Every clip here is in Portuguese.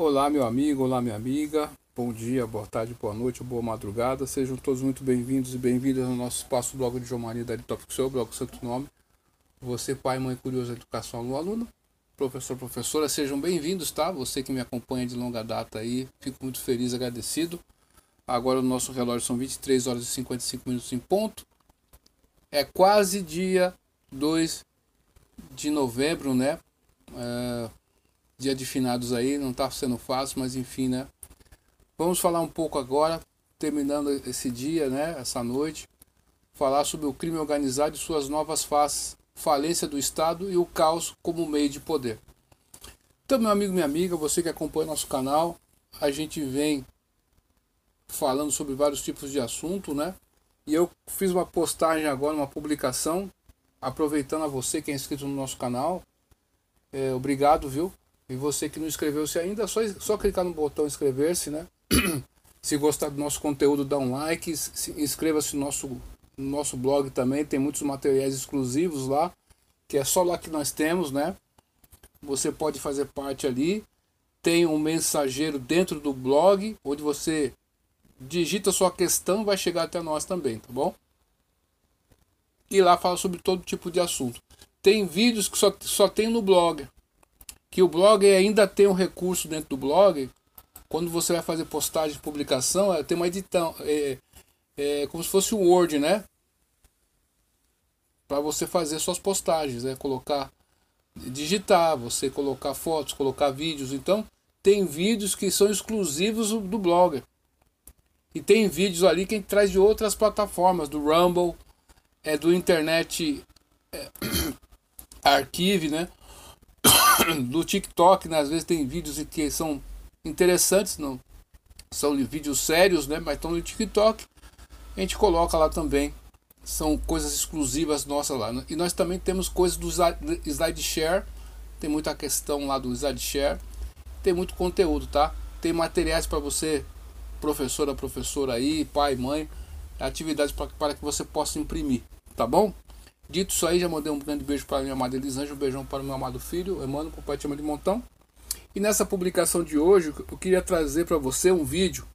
Olá, meu amigo, olá, minha amiga. Bom dia, boa tarde, boa noite, boa madrugada. Sejam todos muito bem-vindos e bem-vindas no nosso espaço blog de da Top Seu, blog Santo Nome. Você, pai, mãe curioso educação, aluno, aluno, professor, professora, sejam bem-vindos, tá? Você que me acompanha de longa data aí, fico muito feliz, agradecido. Agora o nosso relógio são 23 horas e 55 minutos em ponto. É quase dia 2 de novembro, né? É, dia de finados aí, não tá sendo fácil, mas enfim, né? Vamos falar um pouco agora, terminando esse dia, né? Essa noite, falar sobre o crime organizado e suas novas faces, falência do Estado e o caos como meio de poder. Então, meu amigo, minha amiga, você que acompanha nosso canal, a gente vem falando sobre vários tipos de assunto, né? E eu fiz uma postagem agora, uma publicação, aproveitando a você que é inscrito no nosso canal. É, obrigado, viu? E você que não inscreveu-se ainda, só, só clicar no botão inscrever-se, né? se gostar do nosso conteúdo, dá um like, inscreva-se no nosso, no nosso blog também, tem muitos materiais exclusivos lá, que é só lá que nós temos, né? Você pode fazer parte ali. Tem um mensageiro dentro do blog, onde você digita sua questão vai chegar até nós também, tá bom? E lá fala sobre todo tipo de assunto. Tem vídeos que só, só tem no blog. Que o blog ainda tem um recurso dentro do blog. Quando você vai fazer postagem de publicação, é, tem uma edição. É, é como se fosse um Word, né? Para você fazer suas postagens, é colocar, digitar, você colocar fotos, colocar vídeos. Então, tem vídeos que são exclusivos do blogger. E tem vídeos ali que a gente traz de outras plataformas, do Rumble, é do Internet é, Archive, né? Do TikTok, né? às vezes tem vídeos que são interessantes, não são vídeos sérios, né? Mas estão no TikTok. A gente coloca lá também. São coisas exclusivas nossas lá. Né? E nós também temos coisas do SlideShare. Tem muita questão lá do SlideShare. Tem muito conteúdo, tá? Tem materiais para você professora, professora aí, pai, mãe, atividades para que você possa imprimir, tá bom? Dito isso aí, já mandei um grande beijo para minha amada Elisângela, um beijão para o meu amado filho, Emmanuel, com o pai de montão. E nessa publicação de hoje, eu queria trazer para você um vídeo.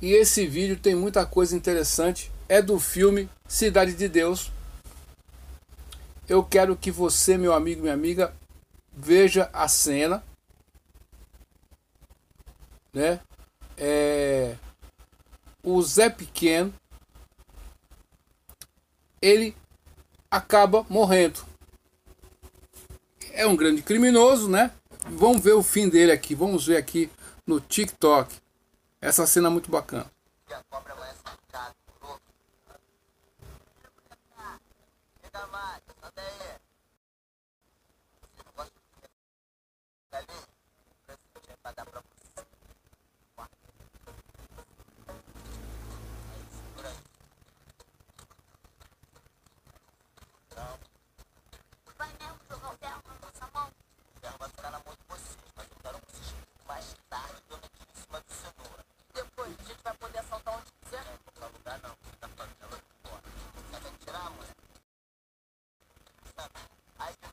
E esse vídeo tem muita coisa interessante. É do filme Cidade de Deus. Eu quero que você, meu amigo, minha amiga, veja a cena, né? é, o Zé Pequeno ele acaba morrendo. É um grande criminoso, né? Vamos ver o fim dele aqui. Vamos ver aqui no TikTok. Essa cena é muito bacana.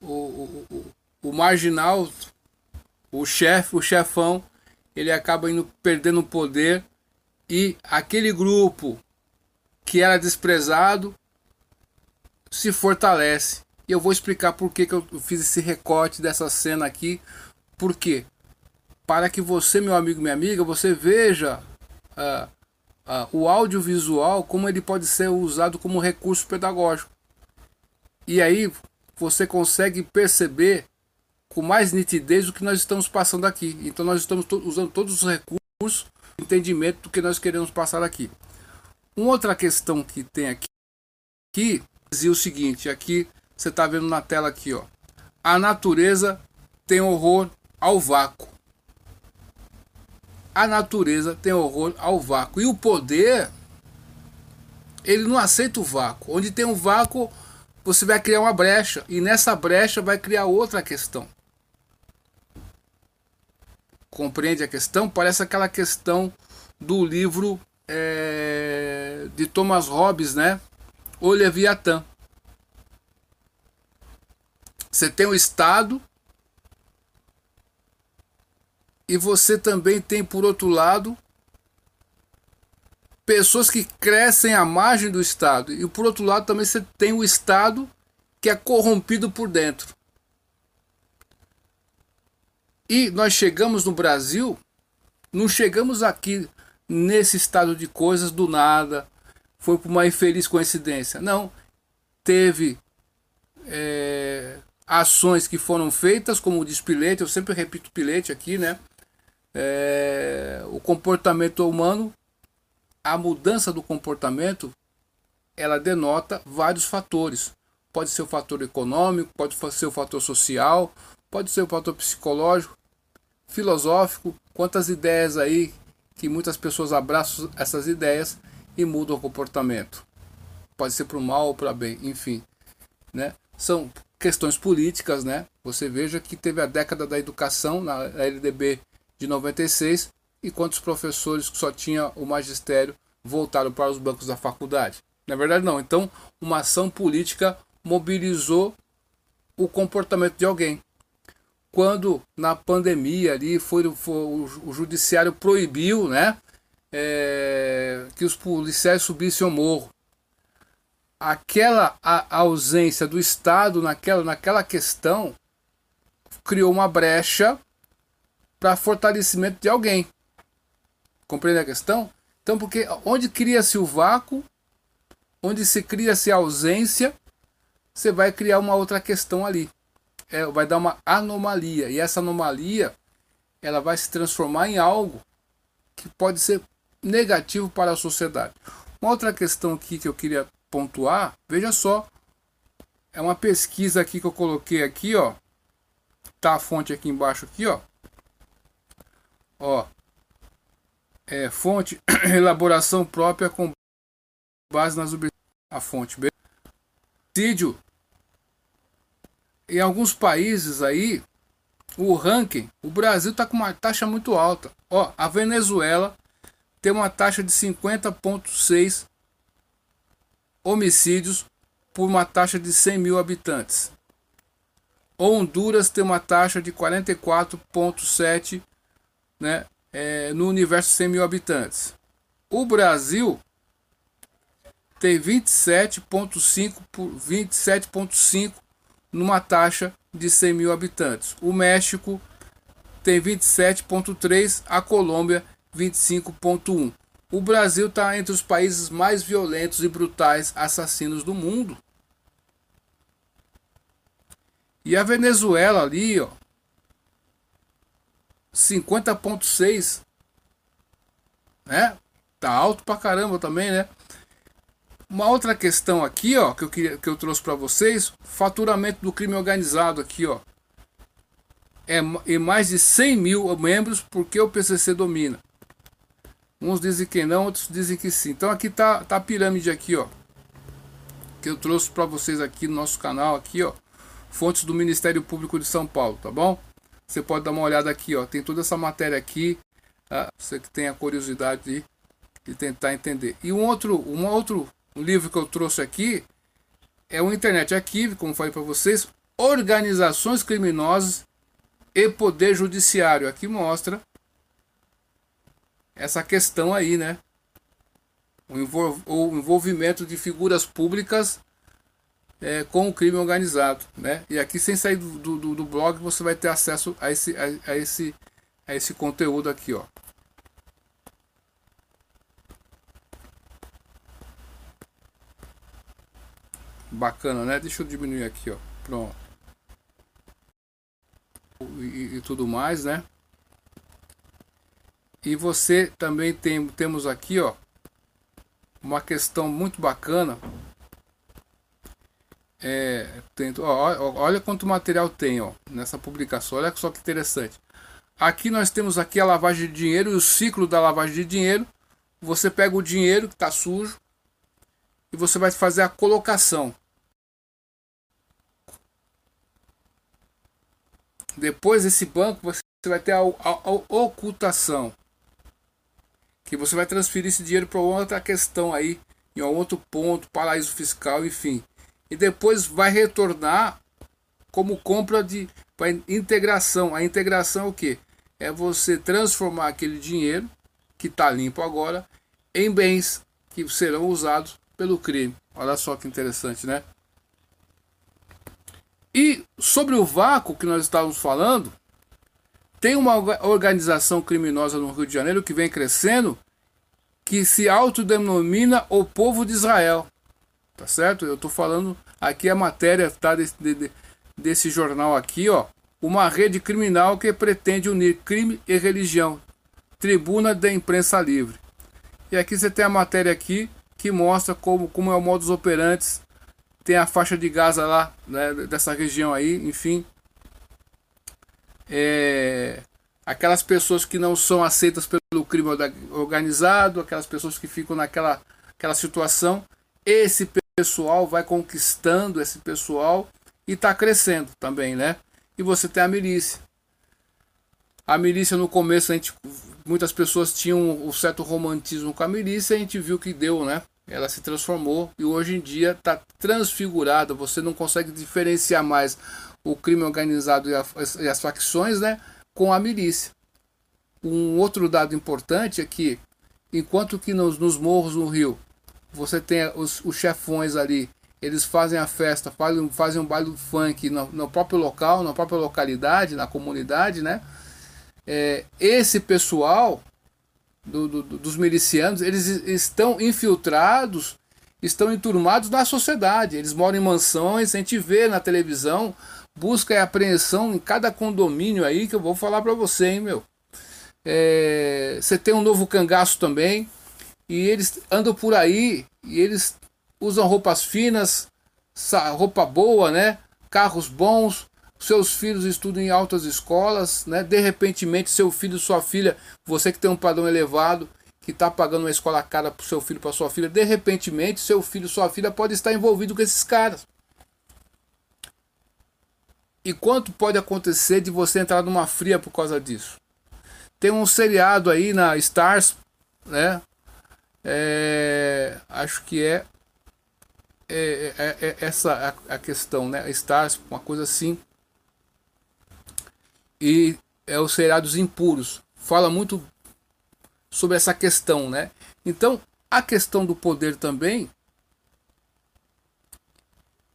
o, o, o, marginal, o chefe, o chefão, ele acaba indo perdendo poder e aquele grupo que era desprezado se fortalece. E eu vou explicar por que, que eu fiz esse recorte dessa cena aqui. Por quê? Para que você, meu amigo, minha amiga, você veja uh, uh, o audiovisual, como ele pode ser usado como recurso pedagógico. E aí você consegue perceber com mais nitidez o que nós estamos passando aqui. Então nós estamos to usando todos os recursos, entendimento do que nós queremos passar aqui. Uma outra questão que tem aqui, que dizia o seguinte, aqui você está vendo na tela aqui, ó. A natureza tem horror ao vácuo. a natureza tem horror ao vácuo. E o poder, ele não aceita o vácuo. Onde tem um vácuo, você vai criar uma brecha. E nessa brecha vai criar outra questão. Compreende a questão? Parece aquela questão do livro é, de Thomas Hobbes, né? O Leviatã. Você tem o Estado e você também tem, por outro lado, pessoas que crescem à margem do Estado. E por outro lado, também você tem o Estado que é corrompido por dentro. E nós chegamos no Brasil, não chegamos aqui nesse estado de coisas do nada, foi por uma infeliz coincidência. Não, teve é, ações que foram feitas, como o despilete, eu sempre repito pilete aqui, né? é, o comportamento humano, a mudança do comportamento, ela denota vários fatores. Pode ser o fator econômico, pode ser o fator social, pode ser o fator psicológico, filosófico. Quantas ideias aí que muitas pessoas abraçam essas ideias e mudam o comportamento. Pode ser para o mal ou para bem, enfim. Né? São questões políticas, né? Você veja que teve a década da educação na LDB de 96 e quantos professores que só tinha o magistério voltaram para os bancos da faculdade. Na verdade, não. Então, uma ação política mobilizou o comportamento de alguém. Quando na pandemia ali foi, foi o, judiciário proibiu, né, é, que os policiais subissem ao morro. Aquela a, a ausência do Estado naquela, naquela questão criou uma brecha para fortalecimento de alguém. Compreende a questão? Então, porque onde cria-se o vácuo, onde se cria-se a ausência, você vai criar uma outra questão ali. É, vai dar uma anomalia. E essa anomalia ela vai se transformar em algo que pode ser negativo para a sociedade. Uma outra questão aqui que eu queria pontuar, veja só, é uma pesquisa aqui que eu coloquei aqui, ó. Tá a fonte aqui embaixo aqui, ó. Ó, é, fonte, elaboração própria com base nas a fonte. Sídio. Em alguns países aí, o ranking, o Brasil está com uma taxa muito alta. Ó, a Venezuela tem uma taxa de 50,6 homicídios por uma taxa de 100 mil habitantes. Honduras tem uma taxa de 44,7 né, é, no universo de 100 mil habitantes. O Brasil tem 27,5 por 27,5 numa taxa de 100 mil habitantes. O México tem 27,3, a Colômbia 25,1. O Brasil está entre os países mais violentos e brutais assassinos do mundo. E a Venezuela ali, ó, 50.6, né? Tá alto pra caramba também, né? Uma outra questão aqui, ó, que eu queria que eu trouxe para vocês, faturamento do crime organizado aqui, ó. É, é mais de 100 mil membros porque o PCC domina. Uns dizem que não, outros dizem que sim. Então aqui tá, tá a pirâmide aqui, ó. Que eu trouxe para vocês aqui no nosso canal aqui, ó. Fontes do Ministério Público de São Paulo, tá bom? Você pode dar uma olhada aqui, ó. Tem toda essa matéria aqui. Tá? Você que tem a curiosidade de, de tentar entender. E um outro, um outro livro que eu trouxe aqui é o Internet Archive, como falei para vocês, Organizações Criminosas e Poder Judiciário. Aqui mostra essa questão aí, né? O envolvimento de figuras públicas é, com o crime organizado, né? E aqui sem sair do, do, do blog você vai ter acesso a esse, a, a, esse, a esse conteúdo aqui, ó. Bacana, né? Deixa eu diminuir aqui, ó. Pronto. E, e tudo mais, né? E você também tem temos aqui, ó, uma questão muito bacana é, tento, ó, olha quanto material tem ó, nessa publicação. Olha só que interessante. aqui nós temos aqui a lavagem de dinheiro e o ciclo da lavagem de dinheiro. Você pega o dinheiro que está sujo e você vai fazer a colocação. Depois desse banco você vai ter a, a, a ocultação, que você vai transferir esse dinheiro para outra questão aí, em outro ponto, paraíso fiscal, enfim. E depois vai retornar como compra de para integração. A integração é o que? É você transformar aquele dinheiro que está limpo agora em bens que serão usados pelo crime. Olha só que interessante, né? E sobre o vácuo que nós estávamos falando, tem uma organização criminosa no Rio de Janeiro que vem crescendo que se autodenomina o povo de Israel. Tá certo? Eu estou falando aqui a matéria tá desse, de, desse jornal aqui, ó. Uma rede criminal que pretende unir crime e religião. Tribuna da Imprensa Livre. E aqui você tem a matéria aqui que mostra como, como é o modus operandi. Tem a faixa de Gaza lá, né, dessa região aí, enfim. É, aquelas pessoas que não são aceitas pelo crime organizado, aquelas pessoas que ficam naquela aquela situação, esse pessoal vai conquistando esse pessoal e está crescendo também, né? E você tem a milícia. A milícia no começo a gente, muitas pessoas tinham um certo romantismo com a milícia, a gente viu que deu, né? Ela se transformou e hoje em dia está transfigurada. Você não consegue diferenciar mais o crime organizado e, a, e as facções, né? Com a milícia. Um outro dado importante é que, enquanto que nos, nos morros no Rio, você tem os, os chefões ali eles fazem a festa, fazem, fazem um baile funk no, no, próprio local, na própria localidade, na comunidade, né? É, esse pessoal do, do, dos milicianos, eles estão infiltrados, estão enturmados na sociedade. Eles moram em mansões, a gente vê na televisão, busca e apreensão em cada condomínio aí que eu vou falar para você, hein, meu. É, você tem um novo cangaço também, e eles andam por aí e eles usam roupas finas, roupa boa, né? Carros bons, seus filhos estudam em altas escolas, né? De repente, seu filho, sua filha, você que tem um padrão elevado, que está pagando uma escola cara para seu filho, para sua filha, de repente, seu filho, sua filha pode estar envolvido com esses caras. E quanto pode acontecer de você entrar numa fria por causa disso? Tem um seriado aí na Stars, né? É, acho que é é, é, é essa a, a, questão, né? Stars, uma coisa assim. E é os seriados impuros. Fala muito sobre essa questão, né? Então, a questão do poder também.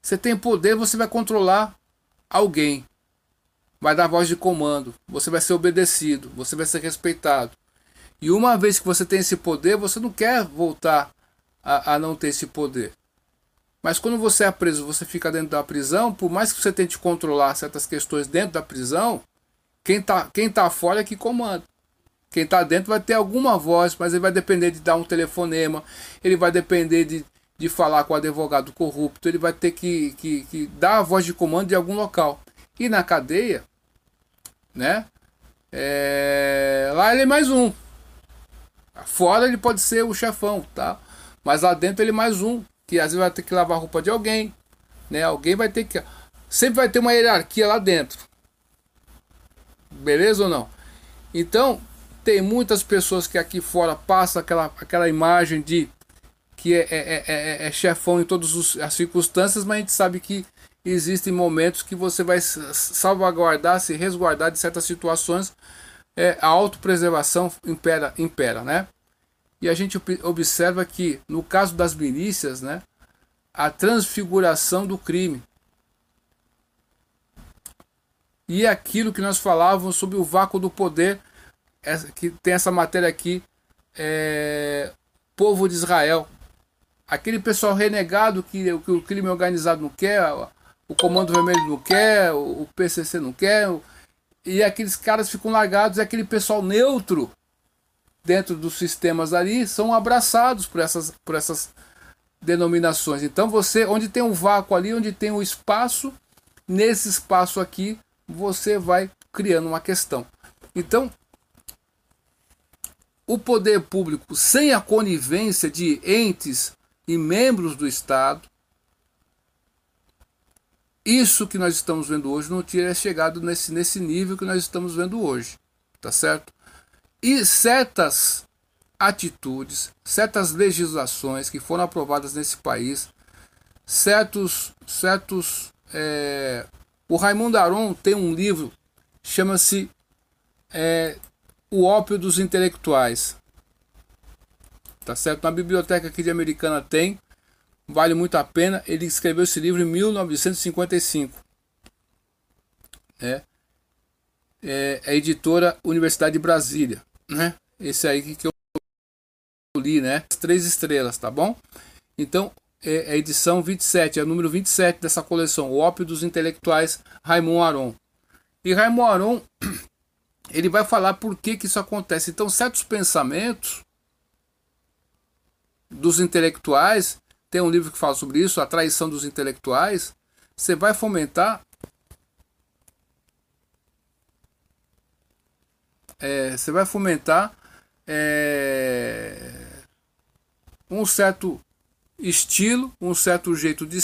Você tem poder, você vai controlar alguém. Vai dar voz de comando. Você vai ser obedecido. Você vai ser respeitado. E uma vez que você tem esse poder, você não quer voltar a, a não ter esse poder. Mas quando você é preso, você fica dentro da prisão, por mais que você tente controlar certas questões dentro da prisão, quem está quem tá fora é que comanda. Quem está dentro vai ter alguma voz, mas ele vai depender de dar um telefonema, ele vai depender de, de falar com o advogado corrupto, ele vai ter que, que, que dar a voz de comando de algum local. E na cadeia, né? É, lá ele é mais um. Fora ele pode ser o chefão, tá? Mas lá dentro ele é mais um que às vezes vai ter que lavar a roupa de alguém, né? Alguém vai ter que sempre vai ter uma hierarquia lá dentro. Beleza ou não? Então, tem muitas pessoas que aqui fora passam aquela, aquela imagem de que é, é, é, é chefão em todas as circunstâncias, mas a gente sabe que existem momentos que você vai salvaguardar, se resguardar de certas situações. É, a autopreservação impera, impera, né? E a gente observa que, no caso das milícias, né, a transfiguração do crime. E aquilo que nós falávamos sobre o vácuo do poder, que tem essa matéria aqui, é, povo de Israel. Aquele pessoal renegado que, que o crime organizado não quer, o Comando Vermelho não quer, o PCC não quer, e aqueles caras ficam largados, é aquele pessoal neutro dentro dos sistemas ali são abraçados por essas, por essas denominações. Então você, onde tem um vácuo ali, onde tem um espaço, nesse espaço aqui você vai criando uma questão. Então, o poder público, sem a conivência de entes e membros do Estado, isso que nós estamos vendo hoje não teria chegado nesse, nesse nível que nós estamos vendo hoje, tá certo? E certas atitudes, certas legislações que foram aprovadas nesse país, certos, certos, é, o Raimundo Aron tem um livro chama-se é, O Ópio dos Intelectuais, tá certo? Na biblioteca aqui de Americana tem, vale muito a pena. Ele escreveu esse livro em 1955. É, é a editora Universidade de Brasília, né? Esse aí que eu li, né? As três estrelas, tá bom? Então, é a edição 27, é o número 27 dessa coleção, O Ópio dos Intelectuais, Raimon Aron. E Raimon Aron, ele vai falar por que, que isso acontece. Então, certos pensamentos dos intelectuais, tem um livro que fala sobre isso, a traição dos intelectuais, você vai fomentar é, você vai fomentar é, um certo estilo, um certo jeito de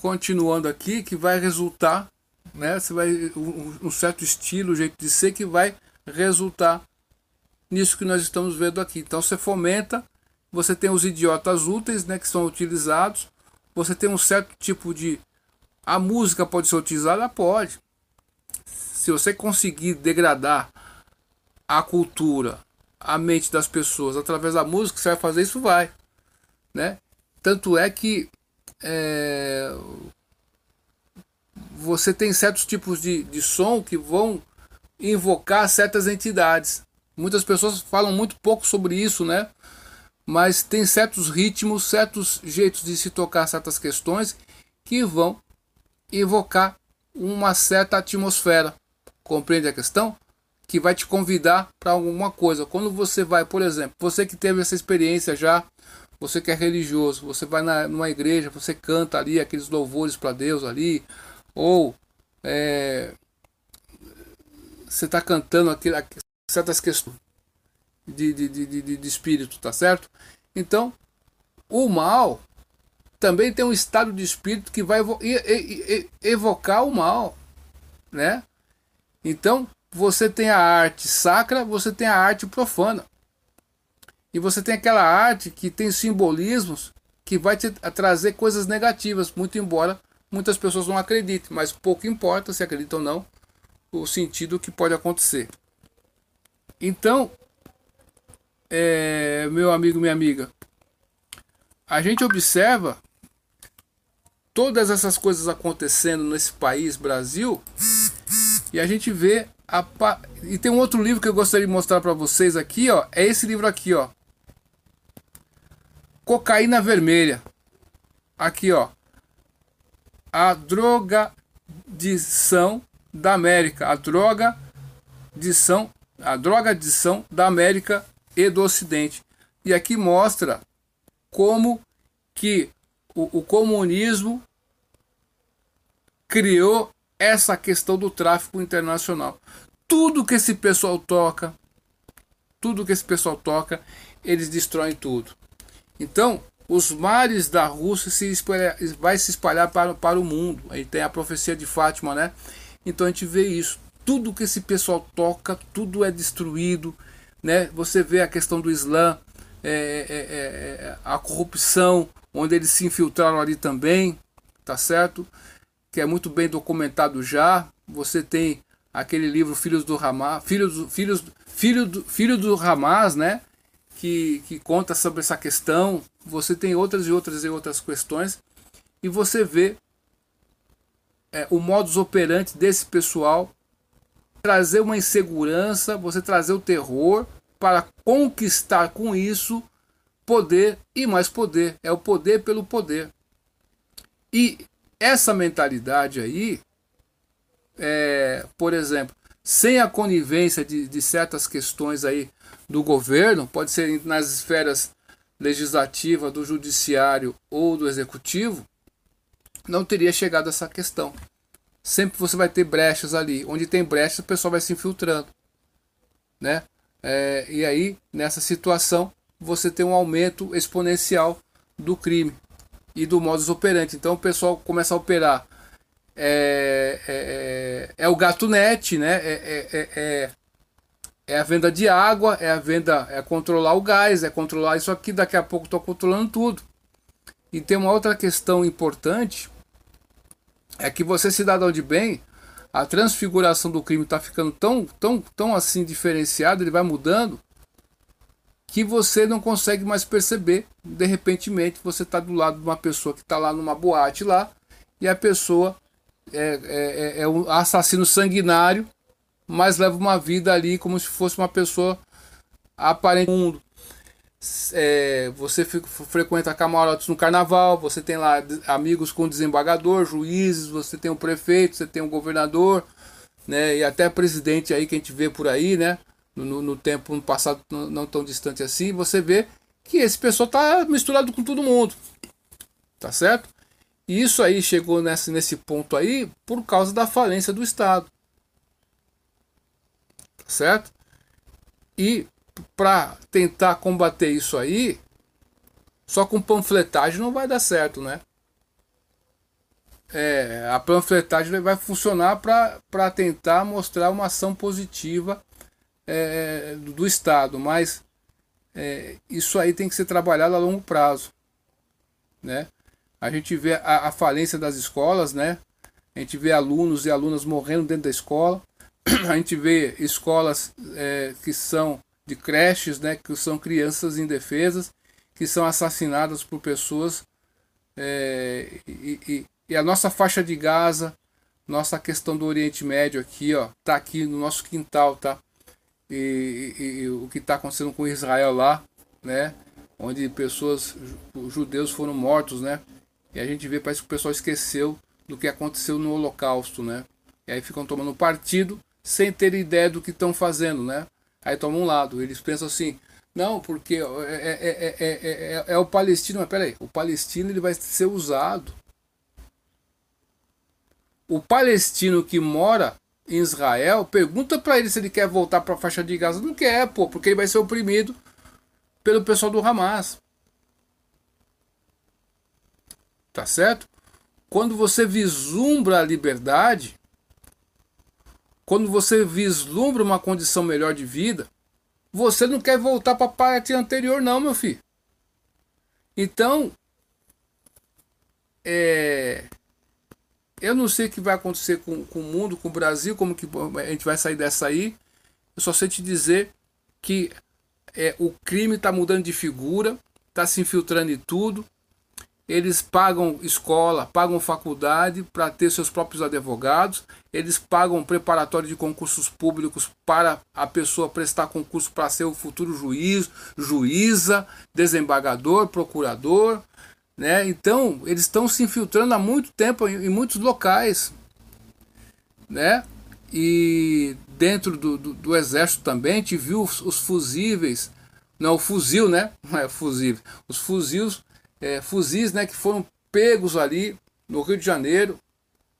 continuando aqui, que vai resultar, né? Você vai um, um certo estilo, jeito de ser que vai resultar nisso que nós estamos vendo aqui. Então você fomenta, você tem os idiotas úteis, né, que são utilizados. Você tem um certo tipo de a música pode ser utilizada, pode. Se você conseguir degradar a cultura, a mente das pessoas através da música, você vai fazer isso, vai, né? Tanto é que é, você tem certos tipos de, de som que vão invocar certas entidades. Muitas pessoas falam muito pouco sobre isso, né? Mas tem certos ritmos, certos jeitos de se tocar certas questões que vão invocar uma certa atmosfera. Compreende a questão? Que vai te convidar para alguma coisa. Quando você vai, por exemplo, você que teve essa experiência já você que é religioso, você vai na, numa igreja, você canta ali aqueles louvores para Deus ali, ou é, você está cantando aquele, certas questões de, de, de, de, de espírito, tá certo? Então, o mal também tem um estado de espírito que vai evocar o mal, né? Então, você tem a arte sacra, você tem a arte profana. E você tem aquela arte que tem simbolismos que vai te trazer coisas negativas, muito embora muitas pessoas não acreditem, mas pouco importa se acreditam ou não o sentido que pode acontecer. Então, é, meu amigo, minha amiga, a gente observa todas essas coisas acontecendo nesse país, Brasil, e a gente vê a e tem um outro livro que eu gostaria de mostrar para vocês aqui, ó, é esse livro aqui, ó, Cocaína vermelha. Aqui, ó. A drogadição da América. A droga adição, a droga adição da América e do Ocidente. E aqui mostra como que o, o comunismo criou essa questão do tráfico internacional. Tudo que esse pessoal toca, tudo que esse pessoal toca, eles destroem tudo. Então, os mares da Rússia se vai se espalhar para, para o mundo. Aí tem a profecia de Fátima, né? Então a gente vê isso. Tudo que esse pessoal toca, tudo é destruído, né? Você vê a questão do Islã, é, é, é, é a corrupção, onde eles se infiltraram ali também, tá certo? Que é muito bem documentado já. Você tem aquele livro Filhos do Hamas, Filhos, Filhos, Filho do, Filho do Hamas, né? Que, que conta sobre essa questão. Você tem outras e outras e outras questões. E você vê é, o modus operandi desse pessoal trazer uma insegurança, você trazer o terror para conquistar com isso poder e mais poder. É o poder pelo poder. E essa mentalidade aí, é, por exemplo, sem a conivência de, de certas questões aí do governo, pode ser nas esferas legislativa, do judiciário ou do executivo, não teria chegado a essa questão. Sempre você vai ter brechas ali. Onde tem brechas, o pessoal vai se infiltrando. Né? É, e aí, nessa situação, você tem um aumento exponencial do crime e do modus operandi. Então o pessoal começa a operar. É, é, é, é o gato net, né? É, é, é, é, a venda de água, é a venda, é controlar o gás, é controlar isso aqui. Daqui a pouco estou controlando tudo. E tem uma outra questão importante é que você, cidadão de bem, a transfiguração do crime está ficando tão, tão, tão assim diferenciado, ele vai mudando, que você não consegue mais perceber. De repente, você está do lado de uma pessoa que está lá numa boate lá, e a pessoa é, é, é, é um assassino sanguinário, mas leva uma vida ali como se fosse uma pessoa aparente mundo é, você frequenta camarotes no carnaval, você tem lá amigos com desembargador, juízes, você tem o prefeito, você tem o governador, né, e até presidente aí que a gente vê por aí, né, no, no tempo no passado não, não, tão distante assim, você vê que esse pessoal tá misturado com todo mundo, tá certo? E isso aí chegou nesse, nesse ponto aí por causa da falência do Estado, tá certo? E para tentar combater isso aí, só com panfletagem não vai dar certo, né? É, a panfletagem vai funcionar para tentar mostrar uma ação positiva é, do Estado, mas é, isso aí tem que ser trabalhado a longo prazo, né? A gente vê a, a falência das escolas, né? A gente vê alunos e alunas morrendo dentro da escola, a gente vê escolas é, que são de creches, né, que são crianças indefesas, que são assassinadas por pessoas. É, e, e, e, a nossa faixa de Gaza, nossa questão do Oriente Médio aqui, ó, tá aqui no nosso quintal, tá? E, e o que está acontecendo com Israel lá, né? Onde pessoas, judeus foram mortos, né? E a gente vê, parece que o pessoal esqueceu do que aconteceu no Holocausto, né? E aí ficam tomando partido sem ter ideia do que estão fazendo, né? Aí toma um lado. Eles pensam assim, não, porque é, é, é, é, o palestino, mas peraí, o palestino ele vai ser usado. O palestino que mora em Israel, pergunta para ele se ele quer voltar para a faixa de Gaza. Não quer, pô, porque ele vai ser oprimido pelo pessoal do Hamas. Tá certo? Quando você vislumbra a liberdade, quando você vislumbra uma condição melhor de vida, você não quer voltar para a parte anterior, não, meu filho. Então, é, eu não sei o que vai acontecer com, com o mundo, com o Brasil, como que a gente vai sair dessa aí. Eu só sei te dizer que é, o crime está mudando de figura, está se infiltrando em tudo eles pagam escola, pagam faculdade para ter seus próprios advogados, eles pagam preparatório de concursos públicos para a pessoa prestar concurso para ser o futuro juiz, juíza, desembargador, procurador, né? Então, eles estão se infiltrando há muito tempo em, em muitos locais, né? E dentro do, do, do exército também, gente viu os, os não, o fuzil, né? Não é fusível, os fuzis é, fuzis né, que foram pegos ali no Rio de Janeiro,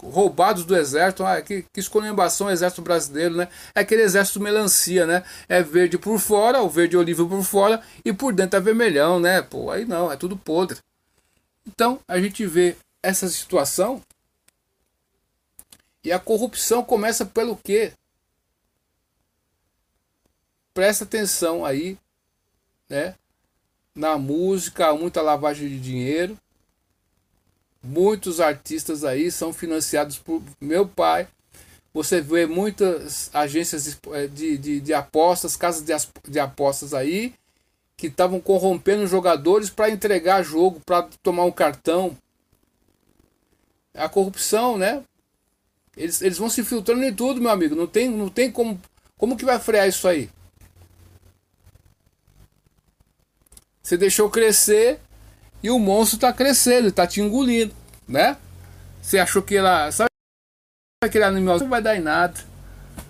roubados do exército. Ah, que, que escolhambação o exército brasileiro, né? É aquele exército melancia, né? É verde por fora, o verde oliva por fora e por dentro é vermelhão, né? Pô, aí não, é tudo podre. Então a gente vê essa situação e a corrupção começa pelo quê? Presta atenção aí, né? Na música, muita lavagem de dinheiro. Muitos artistas aí são financiados por meu pai, Você vê muitas agências de, de, de, de apostas, casas de, de apostas aí, que estavam corrompendo jogadores para entregar jogo, para tomar um cartão. A corrupção, né? Eles, eles vão se filtrando em tudo, meu amigo. Não tem, não tem como. Como que vai frear isso aí? Você deixou crescer e o monstro está crescendo, está te engolindo, né? Você achou que ela. Sabe aquele animal? Não vai dar em nada.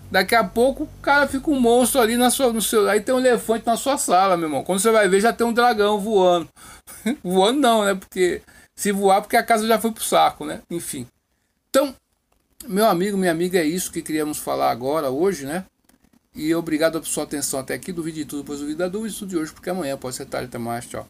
Daqui a pouco o cara fica um monstro ali na sua, no seu. Aí tem um elefante na sua sala, meu irmão. Quando você vai ver, já tem um dragão voando. voando não, né? Porque se voar, porque a casa já foi pro saco, né? Enfim. Então, meu amigo, minha amiga, é isso que queríamos falar agora, hoje, né? E obrigado pela sua atenção até aqui. Duvide de tudo, pois duvida da dúvida de hoje, porque amanhã pode ser tarde. Até mais, tchau.